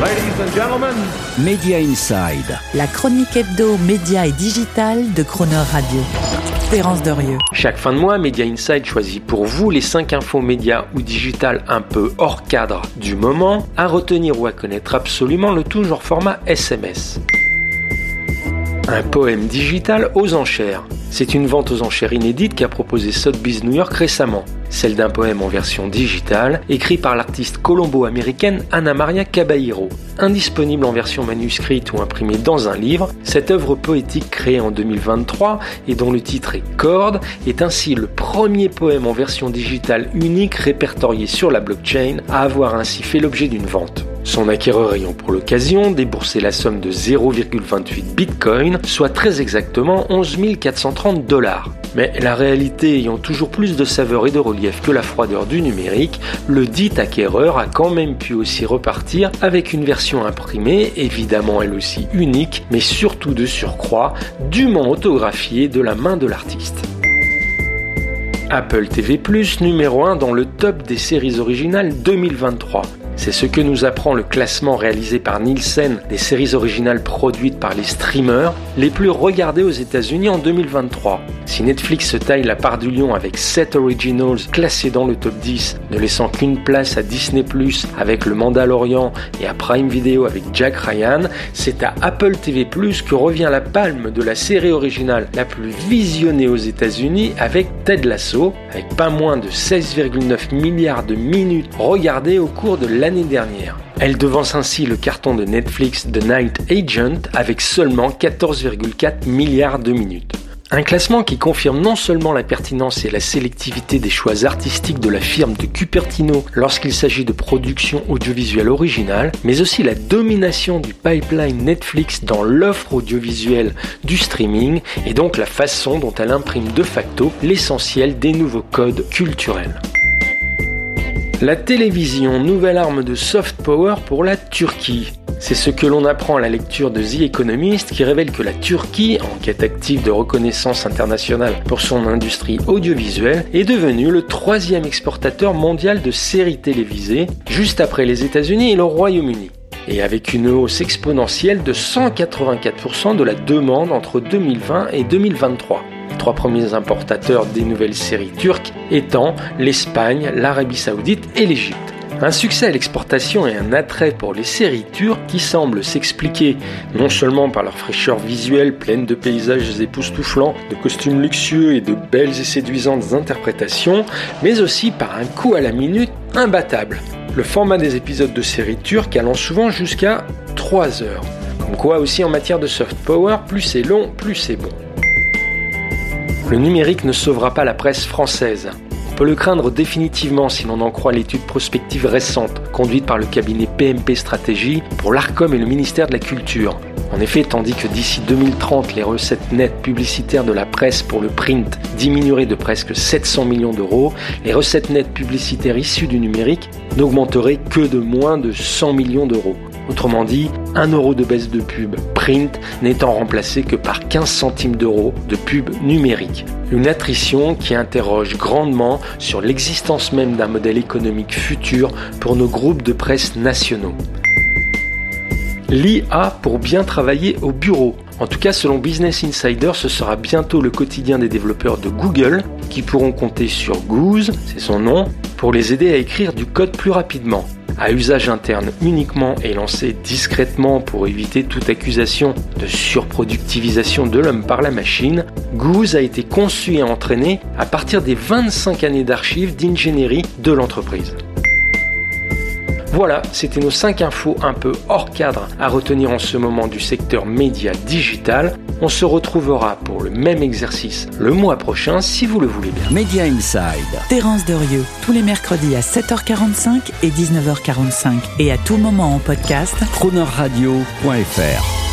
Ladies and gentlemen, Media Inside. La chronique hebdo, média et digital de Croner Radio. Terence Dorieux. Chaque fin de mois, Media Inside choisit pour vous les 5 infos médias ou digital un peu hors cadre du moment, à retenir ou à connaître absolument le toujours format SMS. Un poème digital aux enchères. C'est une vente aux enchères inédite qu'a proposé Sotheby's New York récemment. Celle d'un poème en version digitale, écrit par l'artiste colombo-américaine Anna Maria Caballero. Indisponible en version manuscrite ou imprimée dans un livre, cette œuvre poétique créée en 2023 et dont le titre est Corde est ainsi le premier poème en version digitale unique répertorié sur la blockchain à avoir ainsi fait l'objet d'une vente. Son acquéreur ayant pour l'occasion déboursé la somme de 0,28 bitcoin, soit très exactement 11 430 dollars. Mais la réalité ayant toujours plus de saveur et de relief que la froideur du numérique, le dit acquéreur a quand même pu aussi repartir avec une version imprimée, évidemment elle aussi unique, mais surtout de surcroît, dûment autographiée de la main de l'artiste. Apple TV numéro 1 dans le top des séries originales 2023. C'est ce que nous apprend le classement réalisé par Nielsen des séries originales produites par les streamers les plus regardées aux États-Unis en 2023. Si Netflix se taille la part du lion avec 7 originals classés dans le top 10, ne laissant qu'une place à Disney Plus avec Le Mandalorian et à Prime Video avec Jack Ryan, c'est à Apple TV Plus que revient la palme de la série originale la plus visionnée aux États-Unis avec Ted Lasso, avec pas moins de 16,9 milliards de minutes regardées au cours de l'année dernière. Elle devance ainsi le carton de Netflix The Night Agent avec seulement 14,4 milliards de minutes. Un classement qui confirme non seulement la pertinence et la sélectivité des choix artistiques de la firme de Cupertino lorsqu'il s'agit de production audiovisuelle originale, mais aussi la domination du pipeline Netflix dans l'offre audiovisuelle du streaming et donc la façon dont elle imprime de facto l'essentiel des nouveaux codes culturels. La télévision, nouvelle arme de soft power pour la Turquie. C'est ce que l'on apprend à la lecture de The Economist qui révèle que la Turquie, en quête active de reconnaissance internationale pour son industrie audiovisuelle, est devenue le troisième exportateur mondial de séries télévisées, juste après les États-Unis et le Royaume-Uni. Et avec une hausse exponentielle de 184% de la demande entre 2020 et 2023 trois premiers importateurs des nouvelles séries turques étant l'Espagne, l'Arabie saoudite et l'Égypte. Un succès à l'exportation et un attrait pour les séries turques qui semblent s'expliquer non seulement par leur fraîcheur visuelle pleine de paysages époustouflants, de costumes luxueux et de belles et séduisantes interprétations, mais aussi par un coût à la minute imbattable. Le format des épisodes de séries turques allant souvent jusqu'à 3 heures. Comme quoi aussi en matière de soft power, plus c'est long, plus c'est bon. Le numérique ne sauvera pas la presse française. On peut le craindre définitivement si l'on en croit l'étude prospective récente conduite par le cabinet PMP Stratégie pour l'ARCOM et le ministère de la Culture. En effet, tandis que d'ici 2030, les recettes nettes publicitaires de la presse pour le print diminueraient de presque 700 millions d'euros, les recettes nettes publicitaires issues du numérique n'augmenteraient que de moins de 100 millions d'euros. Autrement dit, 1 euro de baisse de pub print n'étant remplacé que par 15 centimes d'euros de pub numérique. Une attrition qui interroge grandement sur l'existence même d'un modèle économique futur pour nos groupes de presse nationaux. L'IA pour bien travailler au bureau. En tout cas, selon Business Insider, ce sera bientôt le quotidien des développeurs de Google qui pourront compter sur Goose, c'est son nom, pour les aider à écrire du code plus rapidement à usage interne uniquement et lancé discrètement pour éviter toute accusation de surproductivisation de l'homme par la machine, Goose a été conçu et entraîné à partir des 25 années d'archives d'ingénierie de l'entreprise. Voilà, c'était nos 5 infos un peu hors cadre à retenir en ce moment du secteur média digital. On se retrouvera pour le même exercice le mois prochain si vous le voulez bien. Media Inside. Terence Derieux, tous les mercredis à 7h45 et 19h45 et à tout moment en podcast. Cronerradio.fr